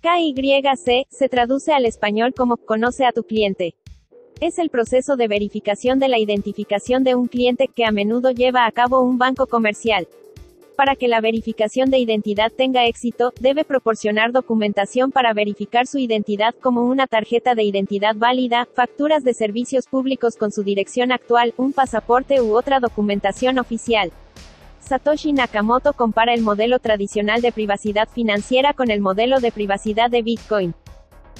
KYC se traduce al español como conoce a tu cliente. Es el proceso de verificación de la identificación de un cliente que a menudo lleva a cabo un banco comercial. Para que la verificación de identidad tenga éxito, debe proporcionar documentación para verificar su identidad como una tarjeta de identidad válida, facturas de servicios públicos con su dirección actual, un pasaporte u otra documentación oficial. Satoshi Nakamoto compara el modelo tradicional de privacidad financiera con el modelo de privacidad de Bitcoin.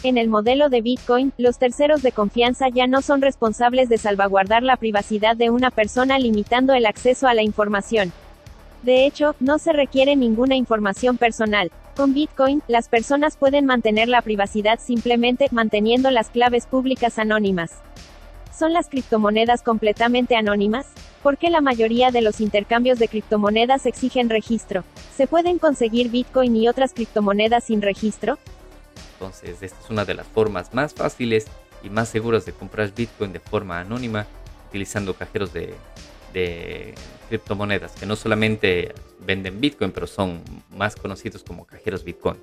En el modelo de Bitcoin, los terceros de confianza ya no son responsables de salvaguardar la privacidad de una persona limitando el acceso a la información. De hecho, no se requiere ninguna información personal. Con Bitcoin, las personas pueden mantener la privacidad simplemente manteniendo las claves públicas anónimas. ¿Son las criptomonedas completamente anónimas? ¿Por qué la mayoría de los intercambios de criptomonedas exigen registro? ¿Se pueden conseguir Bitcoin y otras criptomonedas sin registro? Entonces, esta es una de las formas más fáciles y más seguras de comprar Bitcoin de forma anónima utilizando cajeros de, criptomonedas que no solamente venden Bitcoin, pero son más conocidos como cajeros Bitcoin.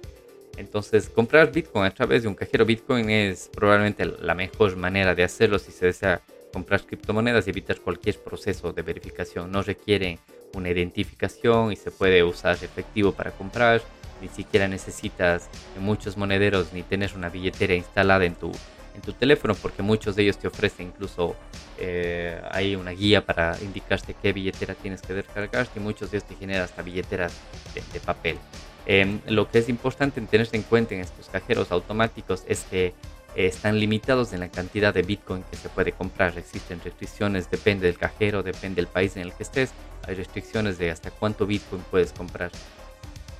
Entonces, comprar Bitcoin a través de un cajero Bitcoin es probablemente la mejor manera de hacerlo si se desea comprar criptomonedas y evitar cualquier proceso de verificación. No requiere una identificación y se puede usar efectivo para comprar. Ni siquiera necesitas en muchos monederos ni tener una billetera instalada en tu en tu teléfono porque muchos de ellos te ofrecen incluso eh, hay una guía para indicarte qué billetera tienes que descargar y muchos de ellos te generan hasta billeteras de, papel. Em, lo que es importante tener en cuenta en estos cajeros automáticos es que eh, están limitados en la cantidad de Bitcoin que se puede comprar. Existen restricciones, depende del cajero, depende del país en el que estés. Hay restricciones de hasta cuánto Bitcoin puedes comprar.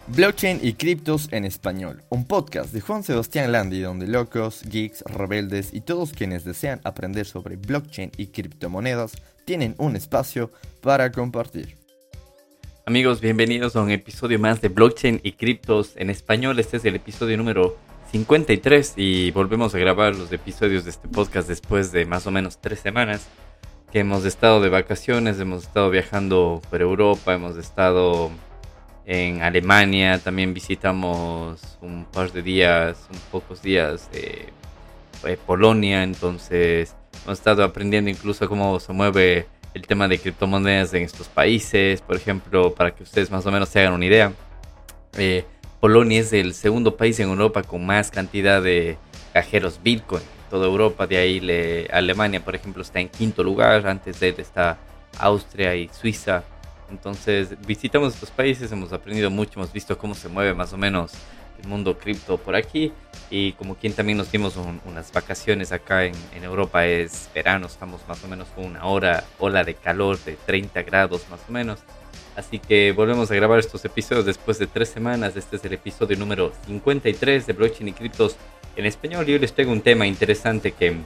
Blockchain y criptos en español, un podcast de Juan Sebastián Landi donde locos, geeks, rebeldes y todos quienes desean aprender sobre blockchain y criptomonedas tienen un espacio para compartir. Amigos, bienvenidos a un episodio más de Blockchain y criptos en español. Este es el episodio número 53 y volvemos a grabar los episodios de este podcast después de más o menos tres semanas que hemos estado de vacaciones, hemos estado viajando por Europa, hemos estado en Alemania, también visitamos un par de días, un pocos días de, Polonia, entonces hemos estado aprendiendo incluso cómo se mueve el tema de criptomonedas en estos países, por ejemplo, para que ustedes más o menos se hagan una idea. Eh, Polonia es el segundo país en Europa con más cantidad de cajeros Bitcoin. Toda Europa, de ahí le, Alemania, por ejemplo, está en quinto lugar. Antes de él está Austria y Suiza. Entonces visitamos estos países, hemos aprendido mucho, hemos visto cómo se mueve más o menos mundo cripto por aquí y como quien también nos dimos unas vacaciones acá en, Europa es verano, estamos más o menos con una hora, ola de calor de 30 grados más o menos. Así que volvemos a grabar estos episodios después de tres semanas. Este es el episodio número 53 de Blockchain y Criptos en español. Y les traigo un tema interesante que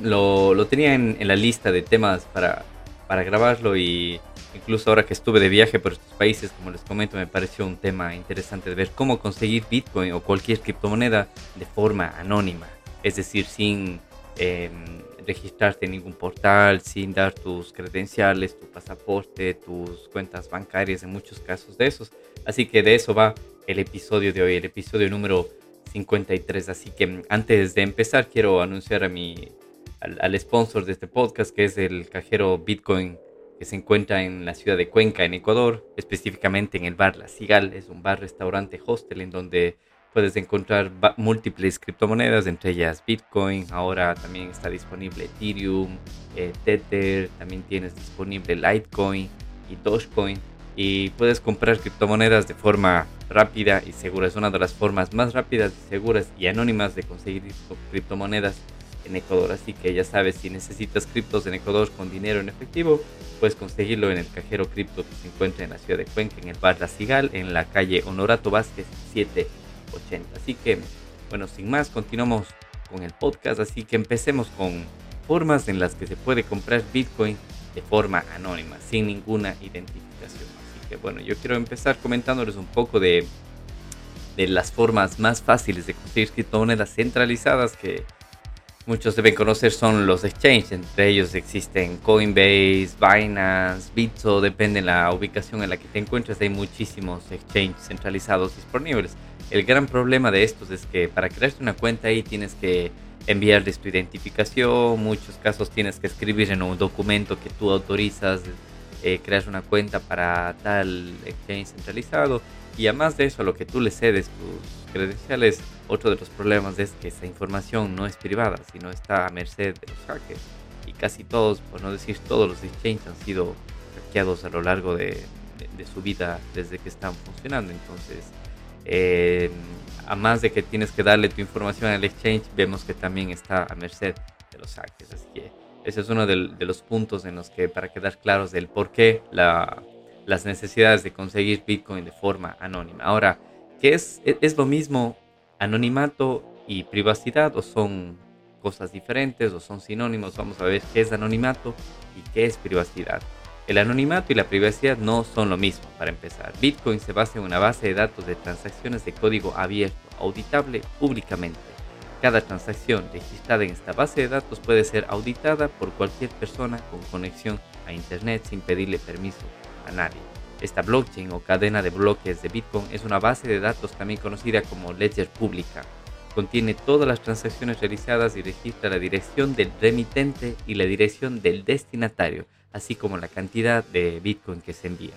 lo, lo tenía en, en, la lista de temas para, para grabarlo y Incluso ahora que estuve de viaje por estos países, como les comento, me pareció un tema interesante de ver cómo conseguir Bitcoin o cualquier criptomoneda de forma anónima. Es decir, sin em, registrarte en ningún portal, sin dar tus credenciales, tu pasaporte, tus cuentas bancarias, en muchos casos de esos. Así que de eso va el episodio de hoy, el episodio número 53. Así que antes de empezar, quiero anunciar a mi, al, sponsor de este podcast, que es el cajero Bitcoin que se encuentra en la ciudad de Cuenca, en Ecuador, específicamente en el bar La Cigal. Es un bar, restaurante, hostel en donde puedes encontrar múltiples criptomonedas, entre ellas Bitcoin. Ahora también está disponible Ethereum, eh, Tether, también tienes disponible Litecoin y Dogecoin. Y puedes comprar criptomonedas de forma rápida y segura. Es una de las formas más rápidas, seguras y anónimas de conseguir criptomonedas Ecuador. Así que ya sabes, si necesitas criptos en Ecuador con dinero en efectivo, puedes conseguirlo en el cajero cripto que se encuentra en la ciudad de Cuenca, en el bar La Cigal, en la calle Honorato Vázquez 780. Así que, bueno, sin más, continuamos con el podcast. Así que empecemos con formas en las que se puede comprar Bitcoin de forma anónima, sin ninguna identificación. Así que, bueno, yo quiero empezar comentándoles un poco de, de las formas más fáciles de conseguir criptomonedas centralizadas que muchos deben conocer son los exchanges. Entre ellos existen Coinbase, Binance, Bitso, depende de la ubicación en la que te encuentres. Hay muchísimos exchanges centralizados disponibles. El gran problema de estos es que para crearte una cuenta ahí tienes que enviarles tu identificación. muchos casos tienes que escribir en un documento que tú autorizas eh, crear una cuenta para tal exchange centralizado. Y además de eso, lo que tú le cedes tus credenciales, otro de los problemas es que esa información no es privada, sino está a merced de los hackers. Y casi todos, por no decir todos los exchanges han sido hackeados a lo largo de, su vida desde que están funcionando. Entonces, eh, además de que tienes que darle tu información al exchange, vemos que también está a merced de los hackers. Así que ese es uno de, los puntos en los que, para quedar claros del por qué la, las necesidades de conseguir Bitcoin de forma anónima. Ahora, ¿qué es, es lo mismo anonimato y privacidad o son cosas diferentes o son sinónimos? Vamos a ver qué es anonimato y qué es privacidad. El anonimato y la privacidad no son lo mismo, para empezar. Bitcoin se basa en una base de datos de transacciones de código abierto, auditable públicamente. Cada transacción registrada en esta base de datos puede ser auditada por cualquier persona con conexión a Internet sin pedirle permiso a nadie. Esta blockchain o cadena de bloques de Bitcoin es una base de datos también conocida como ledger pública. Contiene todas las transacciones realizadas y registra la dirección del remitente y la dirección del destinatario, así como la cantidad de Bitcoin que se envía.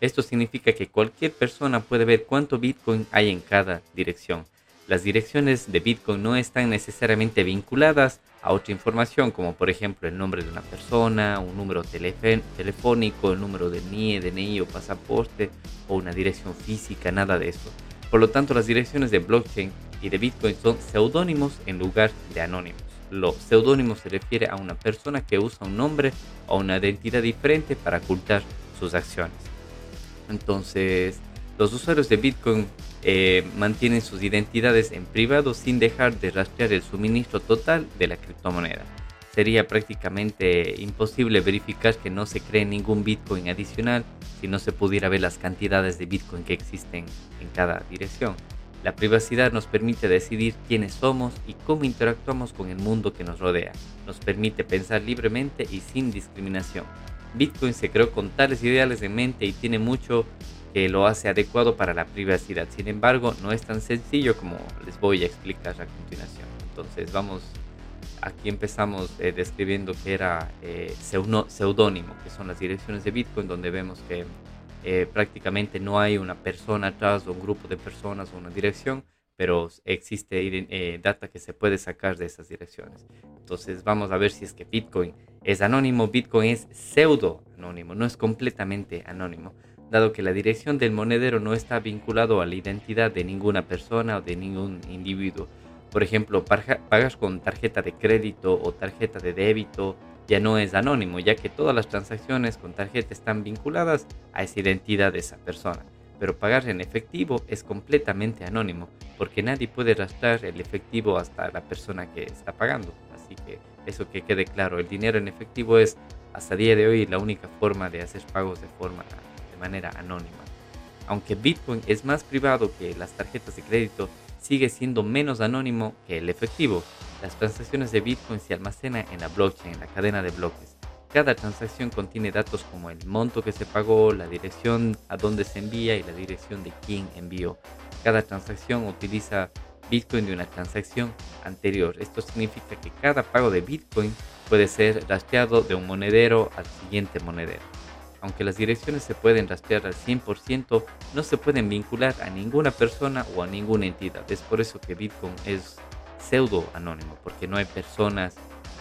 Esto significa que cualquier persona puede ver cuánto Bitcoin hay en cada dirección las direcciones de Bitcoin no están necesariamente vinculadas a otra información, como por ejemplo el nombre de una persona, un número telefónico, el número de NIE, DNI o pasaporte, o una dirección física, nada de eso. Por lo tanto, las direcciones de blockchain y de Bitcoin son seudónimos en lugar de anónimos. Lo seudónimo se refiere a una persona que usa un nombre o una identidad diferente para ocultar sus acciones. Entonces, los usuarios de Bitcoin eh, mantienen sus identidades en privado sin dejar de rastrear el suministro total de la criptomoneda. Sería prácticamente imposible verificar que no se cree ningún Bitcoin adicional si no se pudiera ver las cantidades de Bitcoin que existen en cada dirección. La privacidad nos permite decidir quiénes somos y cómo interactuamos con el mundo que nos rodea. Nos permite pensar libremente y sin discriminación. Bitcoin se creó con tales ideales en mente y tiene mucho que lo hace adecuado para la privacidad. Sin embargo, no es tan sencillo como les voy a explicar a continuación. Entonces, vamos, aquí empezamos eh, describiendo que era eh, seudónimo, que son las direcciones de Bitcoin, donde vemos que eh, prácticamente no hay una persona atrás o un grupo de personas o una dirección, pero existe data que se puede sacar de esas direcciones. Entonces, vamos a ver si es que Bitcoin es anónimo. Bitcoin es pseudo anónimo, no es completamente anónimo dado que la dirección del monedero no está vinculado a la identidad de ninguna persona o de ningún individuo. Por ejemplo, pagas con tarjeta de crédito o tarjeta de débito ya no es anónimo, ya que todas las transacciones con tarjeta están vinculadas a esa identidad de esa persona. Pero pagar en efectivo es completamente anónimo, porque nadie puede rastrear el efectivo hasta la persona que está pagando. Así que eso que quede claro, el dinero en efectivo es hasta día de hoy la única forma de hacer pagos de forma manera anónima. Aunque Bitcoin es más privado que las tarjetas de crédito, sigue siendo menos anónimo que el efectivo. Las transacciones de Bitcoin se almacenan en la blockchain, en la cadena de bloques. Cada transacción contiene datos como el monto que se pagó, la dirección a dónde se envía y la dirección de quién envió. Cada transacción utiliza Bitcoin de una transacción anterior. Esto significa que cada pago de Bitcoin puede ser rastreado de un monedero al siguiente monedero aunque las direcciones se pueden rastrear al 100%, no se pueden vincular a ninguna persona o a ninguna entidad. Es por eso que Bitcoin es pseudo anónimo, porque no hay personas,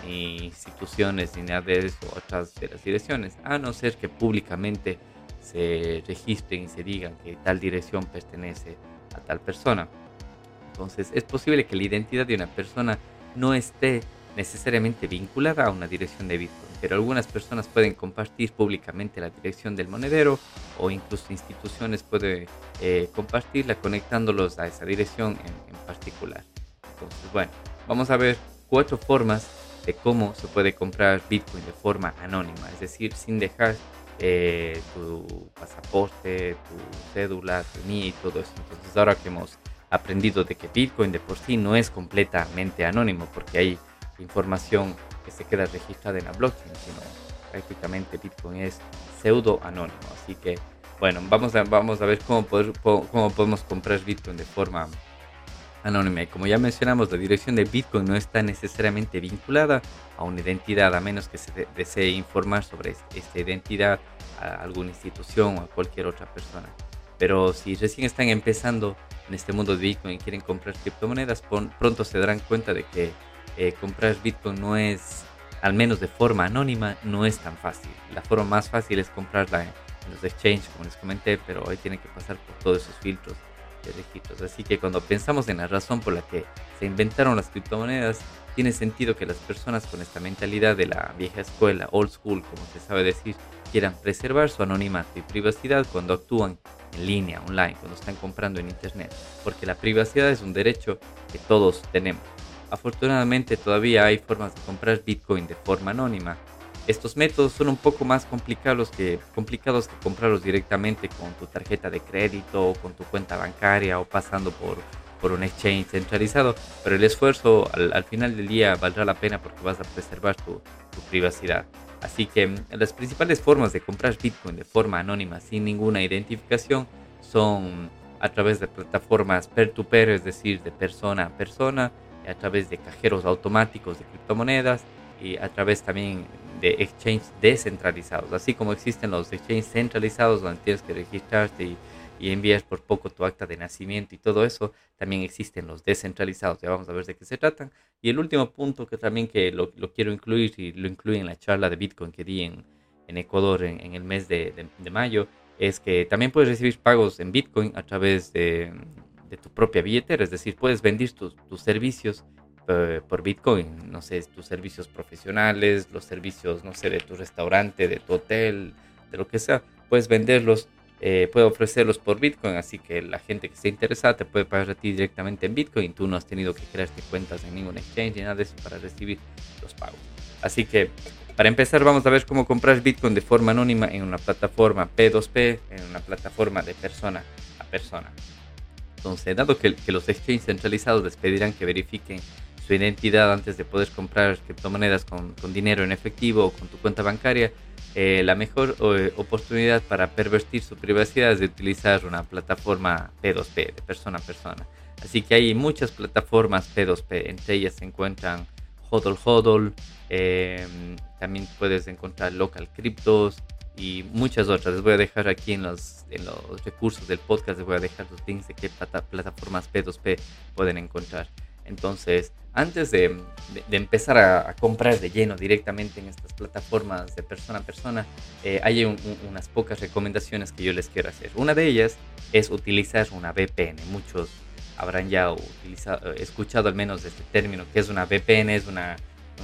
ni instituciones, ni nada de eso atrás de las direcciones, a no ser que públicamente se registren y se digan que tal dirección pertenece a tal persona. Entonces es posible que la identidad de una persona no esté necesariamente vinculada a una dirección de Bitcoin pero algunas personas pueden compartir públicamente la dirección del monedero o incluso instituciones pueden eh, compartirla conectándolos a esa dirección en, particular. Entonces, bueno, vamos a ver cuatro formas de cómo se puede comprar Bitcoin de forma anónima, es decir, sin dejar eh, tu pasaporte, tu cédula, tu NIE y todo eso. Entonces, ahora que hemos aprendido de que Bitcoin de por sí no es completamente anónimo, porque hay información que se queda registrada en la blockchain, sino prácticamente Bitcoin es pseudo anónimo. Así que, bueno, vamos a, vamos a ver cómo, poder, cómo podemos comprar Bitcoin de forma anónima. Y como ya mencionamos, la dirección de Bitcoin no está necesariamente vinculada a una identidad, a menos que se desee informar sobre esta identidad a alguna institución o a cualquier otra persona. Pero si recién están empezando en este mundo de Bitcoin y quieren comprar criptomonedas, pronto se darán cuenta de que eh, comprar Bitcoin no es, al menos de forma anónima, no es tan fácil. La forma más fácil es comprarla en, los exchanges, como les comenté, pero hoy tiene que pasar por todos esos filtros de registros. Así que cuando pensamos en la razón por la que se inventaron las criptomonedas, tiene sentido que las personas con esta mentalidad de la vieja escuela, old school, como se sabe decir, quieran preservar su anonimato y privacidad cuando actúan en línea, online, cuando están comprando en Internet, porque la privacidad es un derecho que todos tenemos. Afortunadamente todavía hay formas de comprar Bitcoin de forma anónima. Estos métodos son un poco más complicados que, complicados que comprarlos directamente con tu tarjeta de crédito o con tu cuenta bancaria o pasando por, por un exchange centralizado, pero el esfuerzo al, final del día valdrá la pena porque vas a preservar tu, tu privacidad. Así que las principales formas de comprar Bitcoin de forma anónima sin ninguna identificación son a través de plataformas peer-to-peer, es decir, de persona a persona, a través de cajeros automáticos de criptomonedas y a través también de exchanges descentralizados. Así como existen los exchanges centralizados donde tienes que registrarte y y envías por poco tu acta de nacimiento y todo eso, también existen los descentralizados, ya vamos a ver de qué se tratan. Y el último punto que también que lo, quiero incluir y lo incluí en la charla de Bitcoin que di en, Ecuador en, el mes de, de, mayo, es que también puedes recibir pagos en Bitcoin a través de, de tu propia billetera, es decir, puedes vender tus, tus servicios eh, por Bitcoin, no sé, tus servicios profesionales, los servicios, no sé, de tu restaurante, de tu hotel, de lo que sea, puedes venderlos eh, puede ofrecerlos por Bitcoin, así que la gente que esté interesada te puede pagar a ti directamente en Bitcoin. Tú no has tenido que crearte cuentas en ningún exchange ni nada de eso para recibir los pagos. Así que para empezar vamos a ver cómo comprar Bitcoin de forma anónima en una plataforma P2P, en una plataforma de persona a persona. Entonces, dado que, que los exchanges centralizados les pedirán que verifiquen su identidad antes de poder comprar criptomonedas con, con dinero en efectivo o con tu cuenta bancaria, eh, la mejor eh, oportunidad para pervertir su privacidad es de utilizar una plataforma P2P, de persona a persona. Así que hay muchas plataformas P2P, entre ellas se encuentran Hodl Hodl, em, también puedes encontrar Local Cryptos y muchas otras. Les voy a dejar aquí en los, en los recursos del podcast, les voy a dejar los links de qué plataformas P2P pueden encontrar. Entonces, antes de, empezar a, comprar de lleno directamente en estas plataformas de persona a persona, eh, hay unas pocas recomendaciones que yo les quiero hacer. Una de ellas es utilizar una VPN. Muchos habrán ya utilizado, escuchado al menos este término, que es una VPN, es una,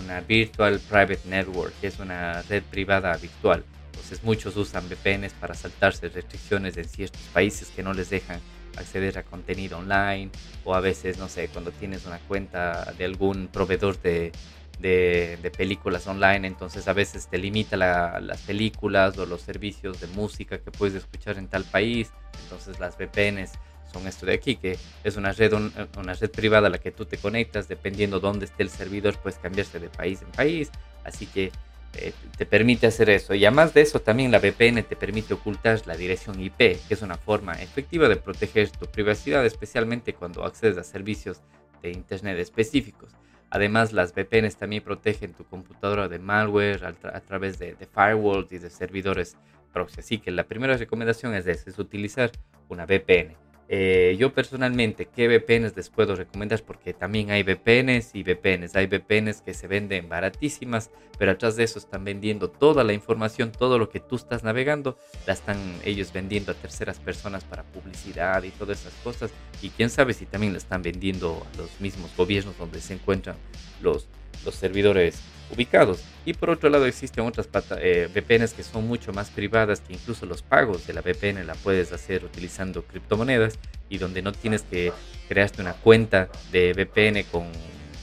una Virtual Private Network, que es una red privada virtual. Entonces muchos usan VPNs para saltarse restricciones en ciertos países que no les dejan acceder a contenido online o a veces, no sé, cuando tienes una cuenta de algún proveedor de, de, películas online, entonces a veces te limita las películas o los servicios de música que puedes escuchar en tal país, entonces las VPNs son esto de aquí, que es una red, una red privada a la que tú te conectas, dependiendo dónde esté el servidor, puedes cambiarse de país en país, así que eh, te permite hacer eso. Y además de eso, también la VPN te permite ocultar la dirección IP, que es una forma efectiva de proteger tu privacidad, especialmente cuando accedes a servicios de Internet específicos. Además, las VPNs también protegen tu computadora de malware a, través de, firewalls y de servidores proxy. Así que la primera recomendación es, es utilizar una VPN. Eh, yo personalmente, ¿qué VPNs les puedo recomendar? Porque también hay VPNs y VPNs. Hay VPNs que se venden baratísimas, pero atrás de eso están vendiendo toda la información, todo lo que tú estás navegando, la están ellos vendiendo a terceras personas para publicidad y todas esas cosas. Y quién sabe si también la están vendiendo a los mismos gobiernos donde se encuentran los, los servidores ubicados. Y por otro lado existen otras eh, VPNs que son mucho más privadas, que incluso los pagos de la VPN la puedes hacer utilizando criptomonedas y donde no tienes que crearte una cuenta de VPN con,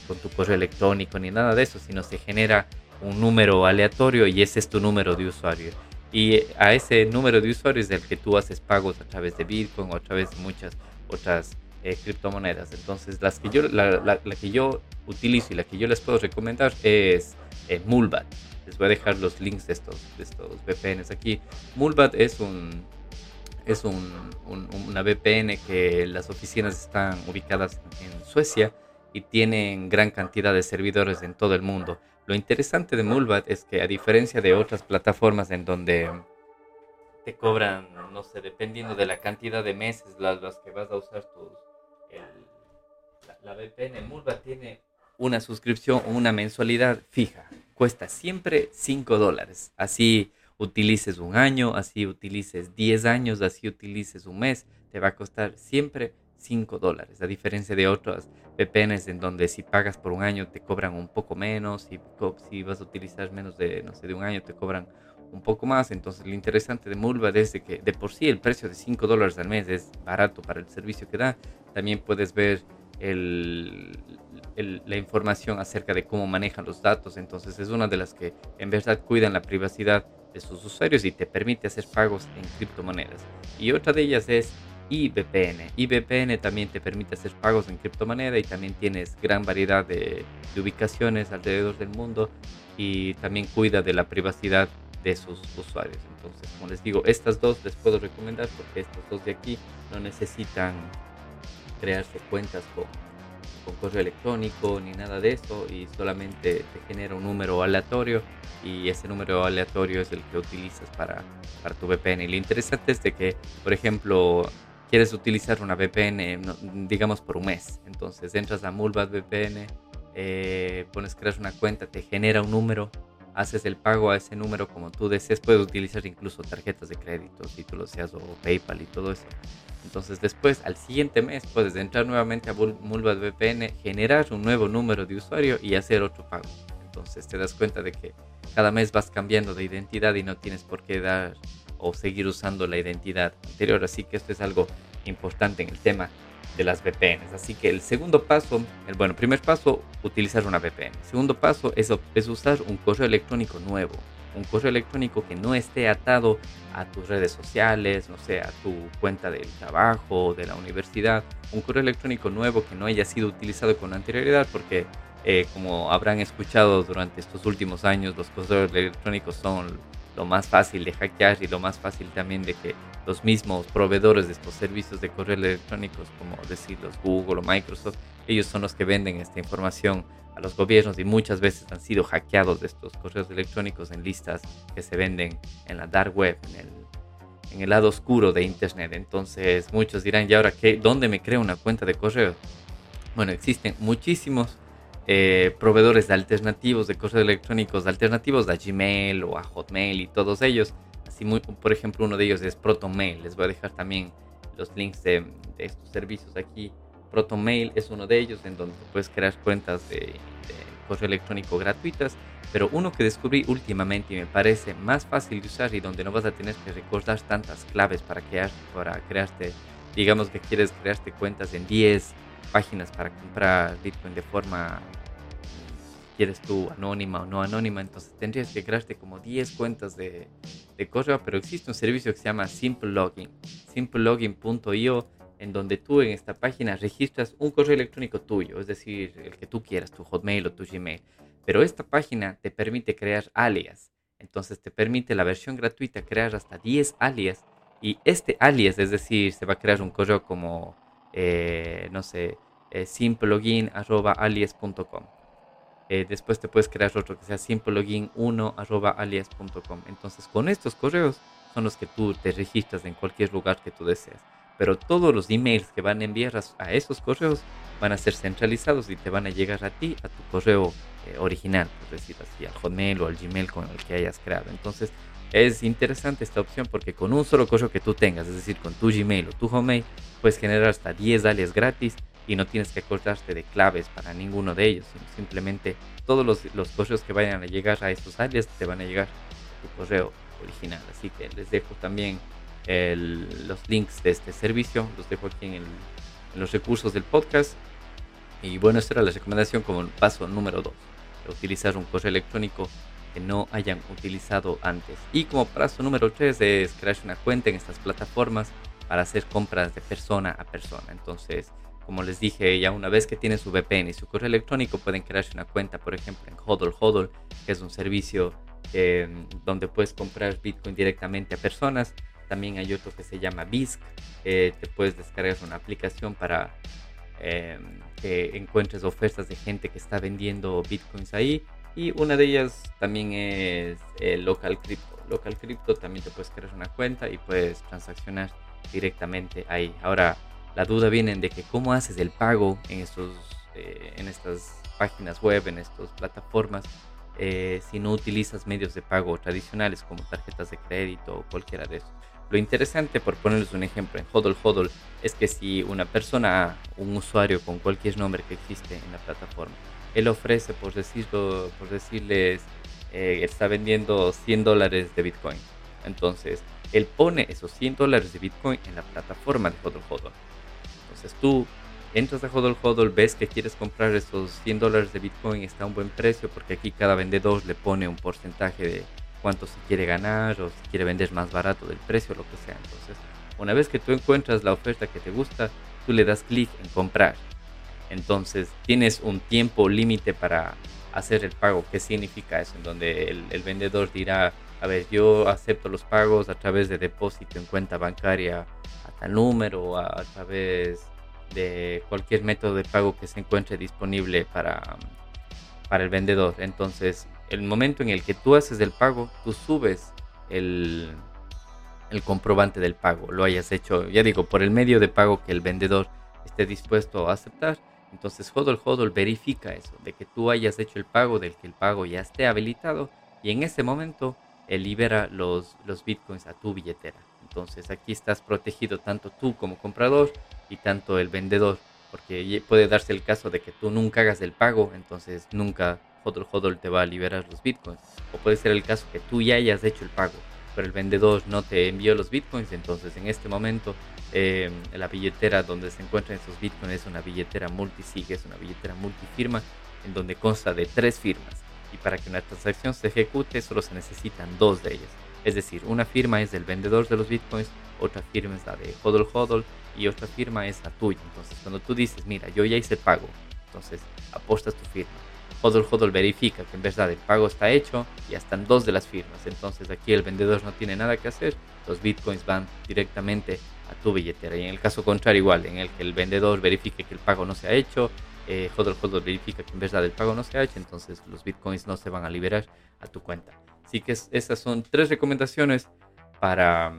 con tu correo electrónico ni nada de eso, sino se genera un número aleatorio y ese es tu número de usuario. Y a ese número de usuarios del que tú haces pagos a través de Bitcoin o a través de muchas otras eh, criptomonedas. Entonces, las que yo, la, que yo utilizo y la que yo les puedo recomendar es eh, Mulbat. Les voy a dejar los links de estos, de estos VPNs aquí. Mulbat es un es un, una VPN que las oficinas están ubicadas en Suecia y tienen gran cantidad de servidores en todo el mundo. Lo interesante de Mulbat es que a diferencia de otras plataformas en donde te cobran, no sé, dependiendo de la cantidad de meses las, que vas a usar tus, la, VPN, Mulbat tiene una suscripción o una mensualidad fija. Cuesta siempre 5 dólares. Así utilices un año, así utilices 10 años, así utilices un mes, te va a costar siempre 5 dólares. A diferencia de otras VPNs en donde si pagas por un año te cobran un poco menos, y si vas a utilizar menos de, no sé, de un año te cobran un poco más. Entonces lo interesante de Mulva es que de por sí el precio de 5 dólares al mes es barato para el servicio que da. También puedes ver el, la información acerca de cómo manejan los datos. Entonces es una de las que en verdad cuidan la privacidad de sus usuarios y te permite hacer pagos en criptomonedas. Y otra de ellas es IVPN. IVPN también te permite hacer pagos en criptomoneda y también tienes gran variedad de, ubicaciones alrededor del mundo y también cuida de la privacidad de sus usuarios. Entonces, como les digo, estas dos les puedo recomendar porque estos dos de aquí no necesitan crearse cuentas con con correo electrónico ni nada de eso y solamente te genera un número aleatorio y ese número aleatorio es el que utilizas para, para tu VPN. Y lo interesante es de que, por ejemplo, quieres utilizar una VPN, digamos, por un mes. Entonces entras a Mulbat VPN, eh, pones, creas una cuenta, te genera un número, haces el pago a ese número como tú desees. Puedes utilizar incluso tarjetas de crédito, lo seas, o PayPal y todo eso. Entonces después, al siguiente mes, puedes entrar nuevamente a Mulvat VPN, generar un nuevo número de usuario y hacer otro pago. Entonces te das cuenta de que cada mes vas cambiando de identidad y no tienes por qué dar o seguir usando la identidad anterior. Así que esto es algo importante en el tema de las VPNs. Así que el segundo paso, el bueno, primer paso, utilizar una VPN. segundo paso es, es usar un correo electrónico nuevo un correo electrónico que no esté atado a tus redes sociales, no sé, a tu cuenta del trabajo, de la universidad, un correo electrónico nuevo que no haya sido utilizado con anterioridad, porque eh, como habrán escuchado durante estos últimos años, los correos electrónicos son lo más fácil de hackear y lo más fácil también de que los mismos proveedores de estos servicios de correo electrónicos, como decirlos Google o Microsoft, ellos son los que venden esta información a los gobiernos y muchas veces han sido hackeados de estos correos electrónicos en listas que se venden en la dark web, en el, en el lado oscuro de Internet. Entonces muchos dirán, ¿y ahora qué? ¿Dónde me creo una cuenta de correo? Bueno, existen muchísimos eh, proveedores alternativos de correos electrónicos, alternativos a Gmail o a Hotmail y todos ellos. Así, muy, por ejemplo, uno de ellos es ProtonMail. Les voy a dejar también los links de, de estos servicios aquí ProtonMail es uno de ellos en donde puedes crear cuentas de, correo electrónico gratuitas, pero uno que descubrí últimamente y me parece más fácil de usar y donde no vas a tener que recordar tantas claves para, crear, para crearte, digamos que quieres crearte cuentas en 10 páginas para comprar Bitcoin de forma, quieres tú, anónima o no anónima, entonces tendrías que crearte como 10 cuentas de, de correo, pero existe un servicio que se llama Simple Login, simplelogin.io en donde tú en esta página registras un correo electrónico tuyo, es decir, el que tú quieras, tu Hotmail o tu Gmail. Pero esta página te permite crear alias. Entonces te permite la versión gratuita crear hasta 10 alias. Y este alias, es decir, se va a crear un correo como, eh, no sé, eh. Eh, después te puedes crear otro que sea simplelogin1.alias.com. Entonces con estos correos son los que tú te registras en cualquier lugar que tú deseas pero todos los emails que van a enviar a, esos correos van a ser centralizados y te van a llegar a ti, a tu correo eh, original, por decir así, al Hotmail o al Gmail con el que hayas creado. Entonces, es interesante esta opción porque con un solo correo que tú tengas, es decir, con tu Gmail o tu Hotmail, puedes generar hasta 10 alias gratis y no tienes que acordarte de claves para ninguno de ellos, sino simplemente todos los, los correos que vayan a llegar a esos alias te van a llegar a tu correo original. Así que les dejo también los links de este servicio, los dejo aquí en, los recursos del podcast. Y bueno, esta era la recomendación como paso número 2, utilizar un correo electrónico que no hayan utilizado antes. Y como paso número 3 es crear una cuenta en estas plataformas para hacer compras de persona a persona. Entonces, como les dije ya una vez que tienen su VPN y su correo electrónico pueden crearse una cuenta, por ejemplo, en Hodl Hodl, que es un servicio donde puedes comprar Bitcoin directamente a personas. También hay otro que se llama BISC, te puedes descargar una aplicación para em, que encuentres ofertas de gente que está vendiendo Bitcoins ahí. Y una de ellas también es Local Crypto. Local Crypto también te puedes crear una cuenta y puedes transaccionar directamente ahí. Ahora, la duda viene de que cómo haces el pago en, estos, eh, en estas páginas web, en estas plataformas, eh, si no utilizas medios de pago tradicionales como tarjetas de crédito o cualquiera de esos. Lo interesante, por ponerles un ejemplo, en Hodl Hodl, es que si una persona, un usuario con cualquier nombre que existe en la plataforma, él ofrece, por, decirlo, por decirles, eh, está vendiendo 100 dólares de Bitcoin. Entonces, él pone esos 100 dólares de Bitcoin en la plataforma de Hodl Hodl. Entonces tú entras a Hodl Hodl, ves que quieres comprar esos 100 dólares de Bitcoin, está a un buen precio porque aquí cada vendedor le pone un porcentaje de cuánto se quiere ganar o si quiere vender más barato del precio, lo que sea. Entonces, una vez que tú encuentras la oferta que te gusta, tú le das clic en comprar. Entonces, tienes un tiempo límite para hacer el pago. ¿Qué significa eso? En donde el vendedor dirá, a ver, yo acepto los pagos a través de depósito en cuenta bancaria a tal número, a, a través de cualquier método de pago que se encuentre disponible para, para el vendedor. Entonces, el momento en el que tú haces el pago, tú subes el, el comprobante del pago. Lo hayas hecho, ya digo, por el medio de pago que el vendedor esté dispuesto a aceptar. Entonces, Hodl Hodl verifica eso, de que tú hayas hecho el pago, del que el pago ya esté habilitado. Y en ese momento él libera los, los bitcoins a tu billetera. Entonces aquí estás protegido tanto tú como comprador y tanto el vendedor, porque puede darse el caso de que tú nunca hagas el pago, entonces nunca Hodl Hodl te va a liberar los bitcoins. O puede ser el caso que tú ya hayas hecho el pago, pero el vendedor no te envió los bitcoins, entonces en este momento eh, la billetera donde se encuentran esos bitcoins es una billetera multisig, es una billetera multifirma, en donde consta de tres firmas y para que una transacción se ejecute solo se necesitan dos de ellas. Es decir, una firma es del vendedor de los bitcoins, otra firma es la de Hodl Hodl y otra firma es la tuya. Entonces, cuando tú dices, mira, yo ya hice el pago, entonces apostas tu firma. Hodl Hodl verifica que en verdad el pago está hecho y están dos de las firmas. Entonces, aquí el vendedor no tiene nada que hacer, los bitcoins van directamente a tu billetera. Y en el caso contrario, igual, en el que el vendedor verifique que el pago no se ha hecho, eh, Hodl Hodl verifica que en verdad el pago no se ha hecho, entonces los bitcoins no se van a liberar a tu cuenta. Así que esas son tres recomendaciones para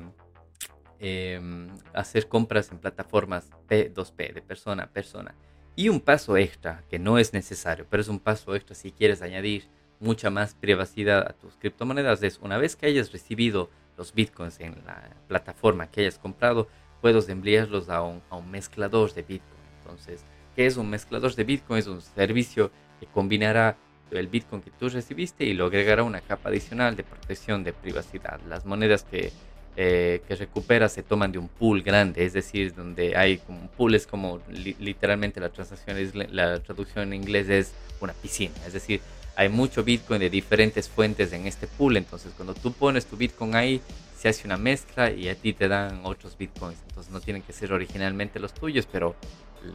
em, hacer compras en plataformas P2P, de persona a persona. Y un paso extra, que no es necesario, pero es un paso extra si quieres añadir mucha más privacidad a tus criptomonedas, es una vez que hayas recibido los bitcoins en la plataforma que hayas comprado, puedes enviarlos a un, a un mezclador de bitcoin. Entonces, que es un mezclador de Bitcoin, es un servicio que combinará el Bitcoin que tú recibiste y lo agregará una capa adicional de protección de privacidad. Las monedas que, eh, que recuperas se toman de un pool grande, es decir, donde hay como un pool es como literalmente la transacción es, la traducción en inglés es una piscina, es decir, hay mucho Bitcoin de diferentes fuentes en este pool, entonces cuando tú pones tu Bitcoin ahí se hace una mezcla y a ti te dan otros Bitcoins, entonces no tienen que ser originalmente los tuyos, pero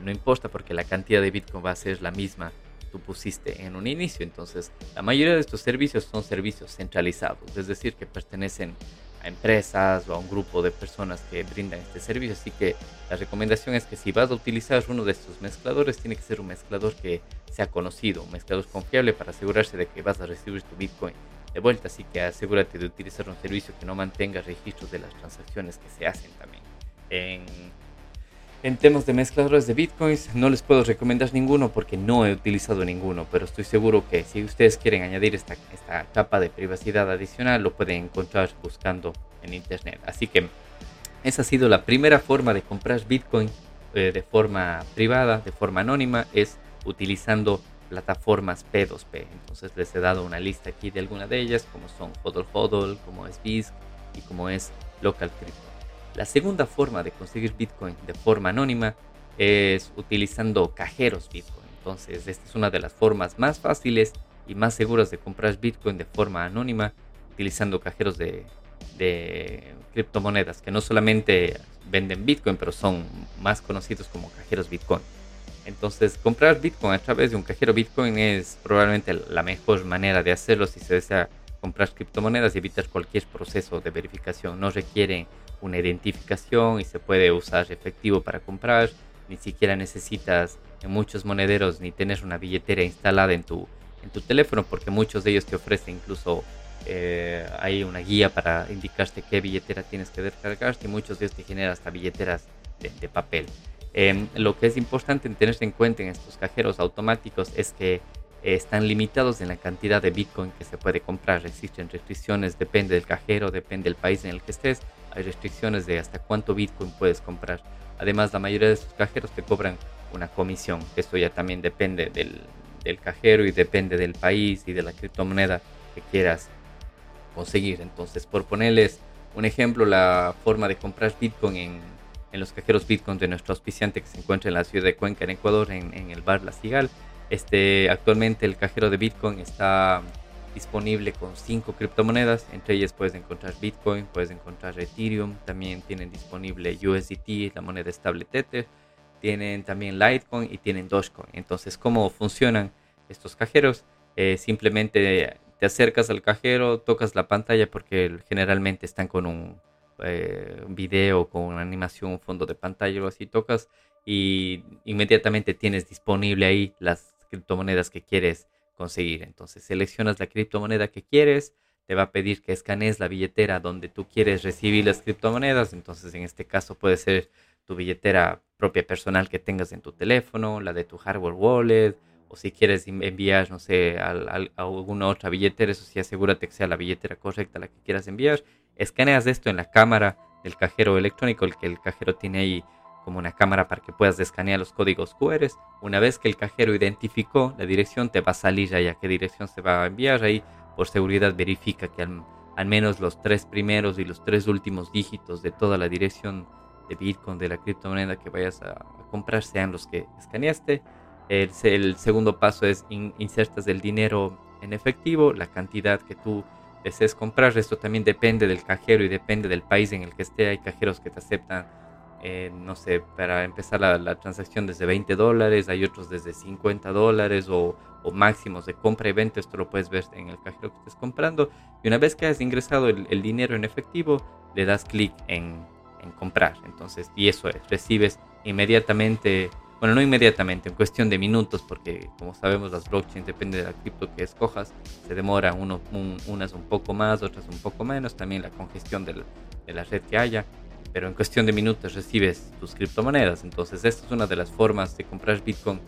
no importa porque la cantidad de Bitcoin va a ser la misma tú pusiste en un inicio. Entonces, la mayoría de estos servicios son servicios centralizados, es decir, que pertenecen a empresas o a un grupo de personas que brindan este servicio. Así que la recomendación es que si vas a utilizar uno de estos mezcladores, tiene que ser un mezclador que sea conocido, un mezclador confiable para asegurarse de que vas a recibir tu Bitcoin de vuelta. Así que asegúrate de utilizar un servicio que no mantenga registros de las transacciones que se hacen también. En en temas de mezcladores de bitcoins no les puedo recomendar ninguno porque no he utilizado ninguno, pero estoy seguro que si ustedes quieren añadir esta, esta capa de privacidad adicional lo pueden encontrar buscando en internet. Así que esa ha sido la primera forma de comprar bitcoin eh, de forma privada, de forma anónima, es utilizando plataformas P2P. Entonces les he dado una lista aquí de algunas de ellas, como son Hodl Hodl, como es BISC y como es Local Crypto. La segunda forma de conseguir Bitcoin de forma anónima es utilizando cajeros Bitcoin. Entonces, esta es una de las formas más fáciles y más seguras de comprar Bitcoin de forma anónima, utilizando cajeros de, criptomonedas que no solamente venden Bitcoin, pero son más conocidos como cajeros Bitcoin. Entonces, comprar Bitcoin a través de un cajero Bitcoin es probablemente la mejor manera de hacerlo si se desea comprar criptomonedas y evitar cualquier proceso de verificación. No requiere una identificación y se puede usar efectivo para comprar. Ni siquiera necesitas en muchos monederos ni tener una billetera instalada en tu, en tu teléfono porque muchos de ellos te ofrecen incluso eh, hay una guía para indicarte qué billetera tienes que descargarte y muchos de ellos te generan hasta billeteras de, papel. Em, lo que es importante tener en cuenta en estos cajeros automáticos es que están limitados en la cantidad de Bitcoin que se puede comprar. Existen restricciones, depende del cajero, depende del país en el que estés. Hay restricciones de hasta cuánto Bitcoin puedes comprar. Además, la mayoría de estos cajeros te cobran una comisión. Esto ya también depende del, cajero y depende del país y de la criptomoneda que quieras conseguir. Entonces, por ponerles un ejemplo, la forma de comprar Bitcoin en, los cajeros Bitcoin de nuestro auspiciante que se encuentra en la ciudad de Cuenca, en Ecuador, en, en el bar La Cigal este, actualmente el cajero de Bitcoin está disponible con cinco criptomonedas. Entre ellas puedes encontrar Bitcoin, puedes encontrar Ethereum. También tienen disponible USDT, la moneda estable Tether. Tienen también Litecoin y tienen Dogecoin. Entonces, ¿cómo funcionan estos cajeros? Eh, simplemente te acercas al cajero, tocas la pantalla porque generalmente están con un, eh, video, con una animación, un fondo de pantalla o así. Tocas y inmediatamente tienes disponible ahí las criptomonedas que quieres conseguir. Entonces seleccionas la criptomoneda que quieres, te va a pedir que escanees la billetera donde tú quieres recibir las criptomonedas. Entonces en este caso puede ser tu billetera propia personal que tengas en tu teléfono, la de tu hardware wallet, o si quieres enviar, no sé, a, alguna otra billetera, eso sí, asegúrate que sea la billetera correcta la que quieras enviar. Escaneas esto en la cámara del cajero electrónico, el que el cajero tiene ahí como una cámara para que puedas escanear los códigos QR. Una vez que el cajero identificó la dirección, te va a salir ahí a qué dirección se va a enviar. Ahí, por seguridad, verifica que al, menos los tres primeros y los tres últimos dígitos de toda la dirección de Bitcoin, de la criptomoneda que vayas a, comprar, sean los que escaneaste. El, segundo paso es insertas el dinero en efectivo, la cantidad que tú desees comprar. Esto también depende del cajero y depende del país en el que esté. Hay cajeros que te aceptan eh, no sé, para empezar la, transacción desde 20 dólares, hay otros desde 50 dólares o, máximos de compra y venta, esto lo puedes ver en el cajero que estés comprando. Y una vez que has ingresado el, dinero en efectivo, le das clic en, comprar. Entonces, y eso es, recibes inmediatamente, bueno, no inmediatamente, en cuestión de minutos, porque como sabemos las blockchains depende de la cripto que escojas, se demora uno, unas un poco más, otras un poco menos, también la congestión de la red que haya pero en cuestión de minutos recibes tus criptomonedas. Entonces, esta es una de las formas de comprar Bitcoin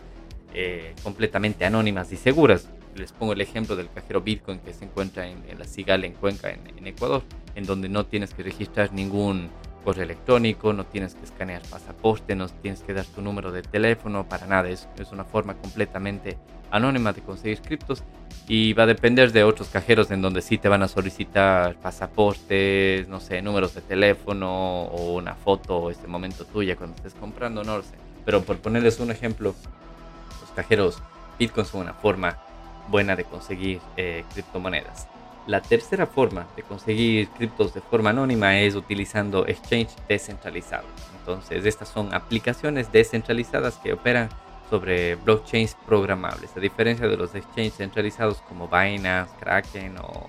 eh, completamente anónimas y seguras. Les pongo el ejemplo del cajero Bitcoin que se encuentra en, la Cigala, en Cuenca, en, Ecuador, en donde no tienes que registrar ningún correo electrónico, no tienes que escanear pasaporte, no tienes que dar tu número de teléfono, para nada. Es, es una forma completamente anónima de conseguir criptos y va a depender de otros cajeros en donde sí te van a solicitar pasaportes, no sé, números de teléfono o una foto o este momento tuya cuando estés comprando, no lo sé. Pero por ponerles un ejemplo, los cajeros Bitcoin son una forma buena de conseguir eh, criptomonedas. La tercera forma de conseguir criptos de forma anónima es utilizando exchange descentralizados. Entonces, estas son aplicaciones descentralizadas que operan sobre blockchains programables, a diferencia de los exchanges centralizados como Binance, Kraken o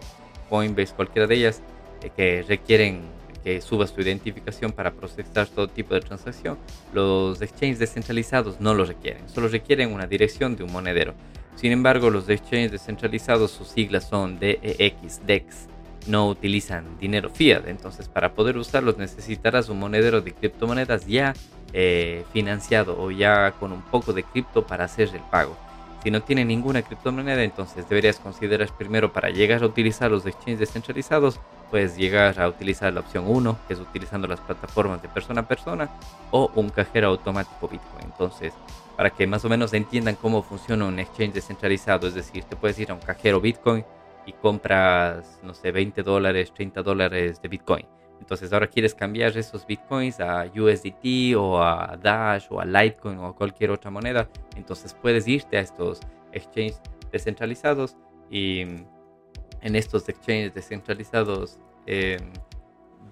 Coinbase, cualquiera de ellas, eh, que requieren que subas tu identificación para procesar todo tipo de transacción, los exchanges descentralizados no lo requieren, solo requieren una dirección de un monedero. Sin embargo, los exchanges descentralizados, sus siglas son DEX, DEX, no utilizan dinero fiat, entonces para poder usarlos necesitarás un monedero de criptomonedas ya eh, financiado o ya con un poco de cripto para hacer el pago. Si no tiene ninguna criptomoneda, entonces deberías considerar primero para llegar a utilizar los exchanges descentralizados, puedes llegar a utilizar la opción 1, que es utilizando las plataformas de persona a persona, o un cajero automático Bitcoin. Entonces, para que más o menos entiendan cómo funciona un exchange descentralizado, es decir, te puedes ir a un cajero Bitcoin y compras, no sé, 20 dólares, 30 dólares de Bitcoin entonces ahora quieres cambiar esos bitcoins a USDT o a Dash o a Litecoin o a cualquier otra moneda. Entonces puedes irte a estos exchanges descentralizados y en estos exchanges descentralizados eh,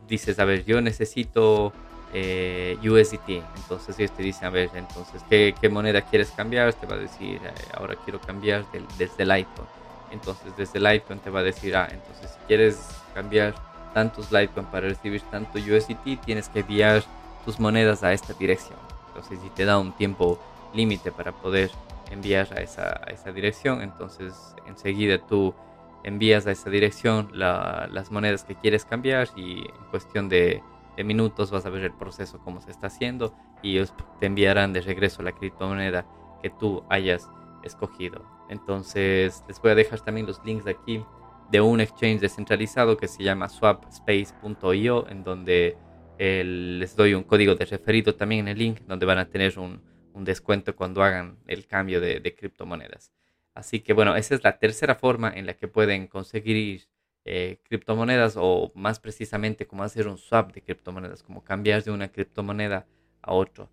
dices, a ver, yo necesito eh, USDT. Entonces ellos te dicen, a ver, entonces, ¿qué, qué moneda quieres cambiar? Te va a decir, eh, ahora quiero cambiar desde el iPhone. Entonces desde iPhone te va a decir, ah, entonces si quieres cambiar tantos Litecoin para recibir tanto USDT, tienes que enviar tus monedas a esta dirección. Entonces si te da un tiempo límite para poder enviar a esa, a esa dirección, entonces enseguida tú envías a esa dirección las monedas que quieres cambiar y en cuestión de de minutos vas a ver el proceso cómo se está haciendo y ellos te enviarán de regreso la criptomoneda que tú hayas escogido. Entonces les voy a dejar también los links de aquí de un exchange descentralizado que se llama swapspace.io en donde eh, les doy un código de referido también en el link donde van a tener un, descuento cuando hagan el cambio de, criptomonedas. Así que bueno, esa es la tercera forma en la que pueden conseguir eh, criptomonedas o más precisamente cómo hacer un swap de criptomonedas, como cambiar de una criptomoneda a otro.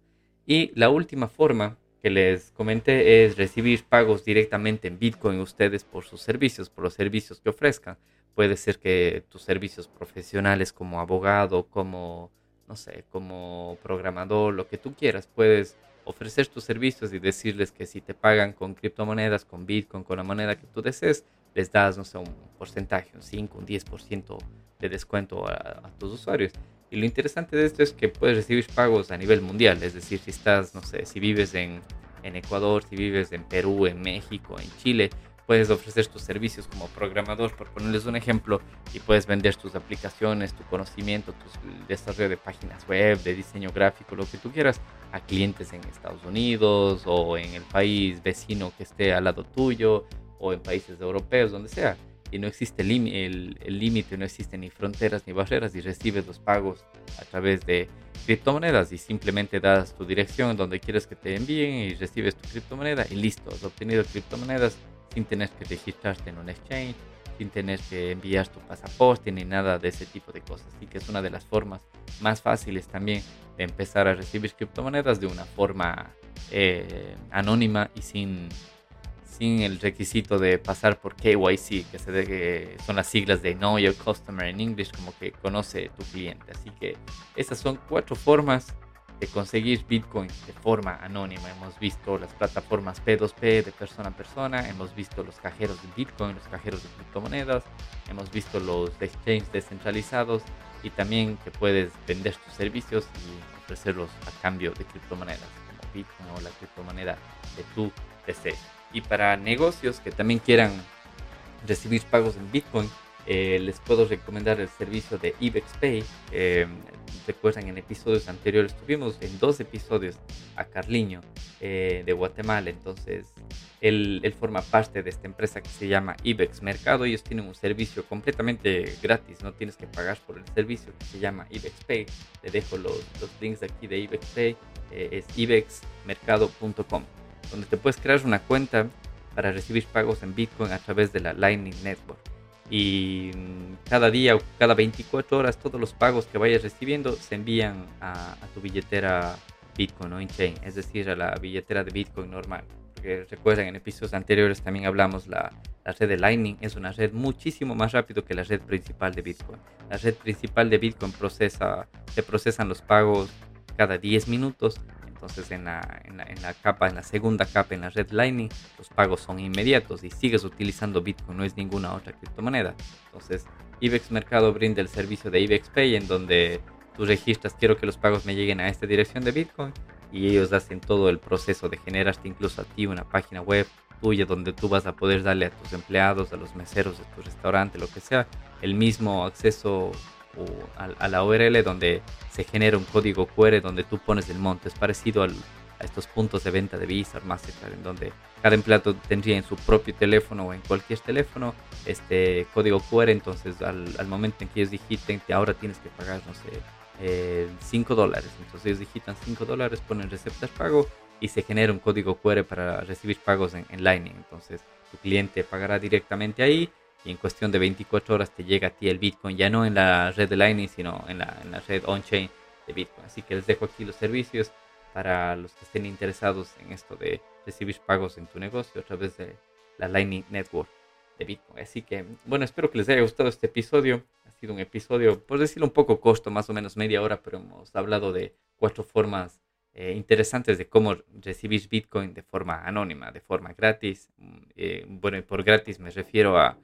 Y la última forma que les comenté es recibir pagos directamente en Bitcoin ustedes por sus servicios, por los servicios que ofrezcan. Puede ser que tus servicios profesionales como abogado, como, no sé, como programador, lo que tú quieras, puedes ofrecer tus servicios y decirles que si te pagan con criptomonedas, con Bitcoin, con la moneda que tú desees, les das, no sé, un porcentaje, un 5, un 10% de descuento a, tus usuarios. Y lo interesante de esto es que puedes recibir pagos a nivel mundial, es decir, si estás, no sé, si vives en, Ecuador, si vives en Perú, en México, en Chile, puedes ofrecer tus servicios como programador, por ponerles un ejemplo, y puedes vender tus aplicaciones, tu conocimiento, tu desarrollo de páginas web, de diseño gráfico, lo que tú quieras, a clientes en Estados Unidos o en el país vecino que esté al lado tuyo o en países europeos, donde sea. Y no existe el límite, no existen ni fronteras ni barreras y recibes los pagos a través de criptomonedas y simplemente das tu dirección donde quieres que te envíen y recibes tu criptomoneda y listo, has obtenido criptomonedas sin tener que registrarte en un exchange, sin tener que enviar tu pasaporte ni nada de ese tipo de cosas. Así que es una de las formas más fáciles también de empezar a recibir criptomonedas de una forma eh, anónima y sin sin el requisito de pasar por KYC, que, se son las siglas de Know Your Customer en inglés, como que conoce tu cliente. Así que esas son cuatro formas de conseguir Bitcoin de forma anónima. Hemos visto las plataformas P2P de persona a persona, hemos visto los cajeros de Bitcoin, los cajeros de criptomonedas, hemos visto los exchanges descentralizados y también que puedes vender tus servicios y ofrecerlos a cambio de criptomonedas, como Bitcoin o la criptomoneda de tu PC. Y para negocios que también quieran recibir pagos en Bitcoin, eh, les puedo recomendar el servicio de Ibex Pay. Eh, recuerdan, en episodios anteriores tuvimos en dos episodios a Carliño eh, de Guatemala. Entonces, él, él, forma parte de esta empresa que se llama Ibex Mercado. Ellos tienen un servicio completamente gratis, no tienes que pagar por el servicio que se llama Ibex Pay. Le dejo los, los links aquí de Ibex Pay. es ibexmercado.com donde te puedes crear una cuenta para recibir pagos en Bitcoin a través de la Lightning Network. Y cada día o cada 24 horas todos los pagos que vayas recibiendo se envían a, tu billetera Bitcoin o in-chain, es decir, a la billetera de Bitcoin normal. Porque recuerden, en episodios anteriores también hablamos la, la red de Lightning es una red muchísimo más rápido que la red principal de Bitcoin. La red principal de Bitcoin procesa, se procesan los pagos cada 10 minutos entonces en la, en, la, capa, en la segunda capa, en la red Lightning, los pagos son inmediatos y sigues utilizando Bitcoin, no es ninguna otra criptomoneda. Entonces IBEX Mercado brinda el servicio de IBEX Pay en donde tú registras, quiero que los pagos me lleguen a esta dirección de Bitcoin y ellos hacen todo el proceso de generarte incluso a ti una página web tuya donde tú vas a poder darle a tus empleados, a los meseros de tu restaurante, lo que sea, el mismo acceso a, la URL donde se genera un código QR donde tú pones el monto. Es parecido a estos puntos de venta de Visa, Mastercard, en donde cada empleado tendría en su propio teléfono o en cualquier teléfono este código QR. Entonces, al, momento en que ellos digiten que ahora tienes que pagar, no sé, 5 eh, dólares. Entonces, ellos digitan 5 dólares, ponen receptas pago y se genera un código QR para recibir pagos en, en Lightning. Entonces, tu cliente pagará directamente ahí y en cuestión de 24 horas te llega a ti el Bitcoin, ya no en la red de Lightning, sino en la, en la red on-chain de Bitcoin. Así que les dejo aquí los servicios para los que estén interesados en esto de recibir pagos en tu negocio a través de la Lightning Network. de Bitcoin. Así que, bueno, espero que les haya gustado este episodio. Ha sido un episodio, por decirlo un poco corto, más o menos media hora, pero hemos hablado de cuatro formas eh, interesantes de cómo recibir Bitcoin de forma anónima, de forma gratis. Mm, eh, bueno, y por gratis me refiero a,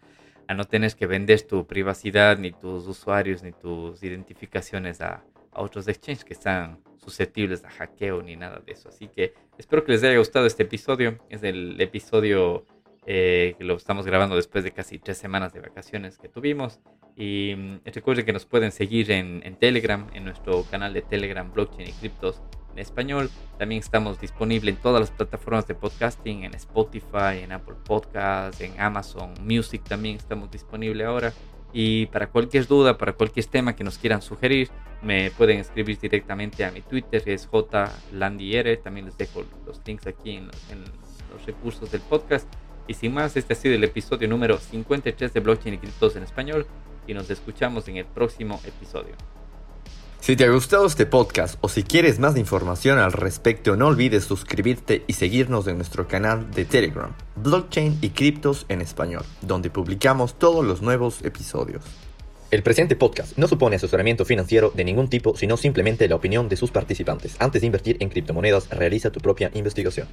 a, no tener que vender tu privacidad, ni tus usuarios, ni tus identificaciones a, a otros exchanges que están susceptibles a hackeo ni nada de eso. Así que espero que les haya gustado este episodio. Es el episodio eh, lo estamos grabando después de casi tres semanas de vacaciones que tuvimos. Y mm, recuerden que nos pueden seguir en, en, Telegram, en nuestro canal de Telegram, Blockchain y Criptos en español. También estamos disponibles en todas las plataformas de podcasting, en Spotify, en Apple Podcasts, en Amazon Music también estamos disponibles ahora. Y para cualquier duda, para cualquier tema que nos quieran sugerir, me pueden escribir directamente a mi Twitter, que es jlandier. También les dejo los links aquí en, en los recursos del podcast. Y sin más, este ha sido el episodio número 53 de Blockchain y Criptos en Español y nos escuchamos en el próximo episodio. Si te ha gustado este podcast o si quieres más información al respecto, no olvides suscribirte y seguirnos en nuestro canal de Telegram, Blockchain y Criptos en Español, donde publicamos todos los nuevos episodios. El presente podcast no supone asesoramiento financiero de ningún tipo, sino simplemente la opinión de sus participantes. Antes de invertir en criptomonedas, realiza tu propia investigación.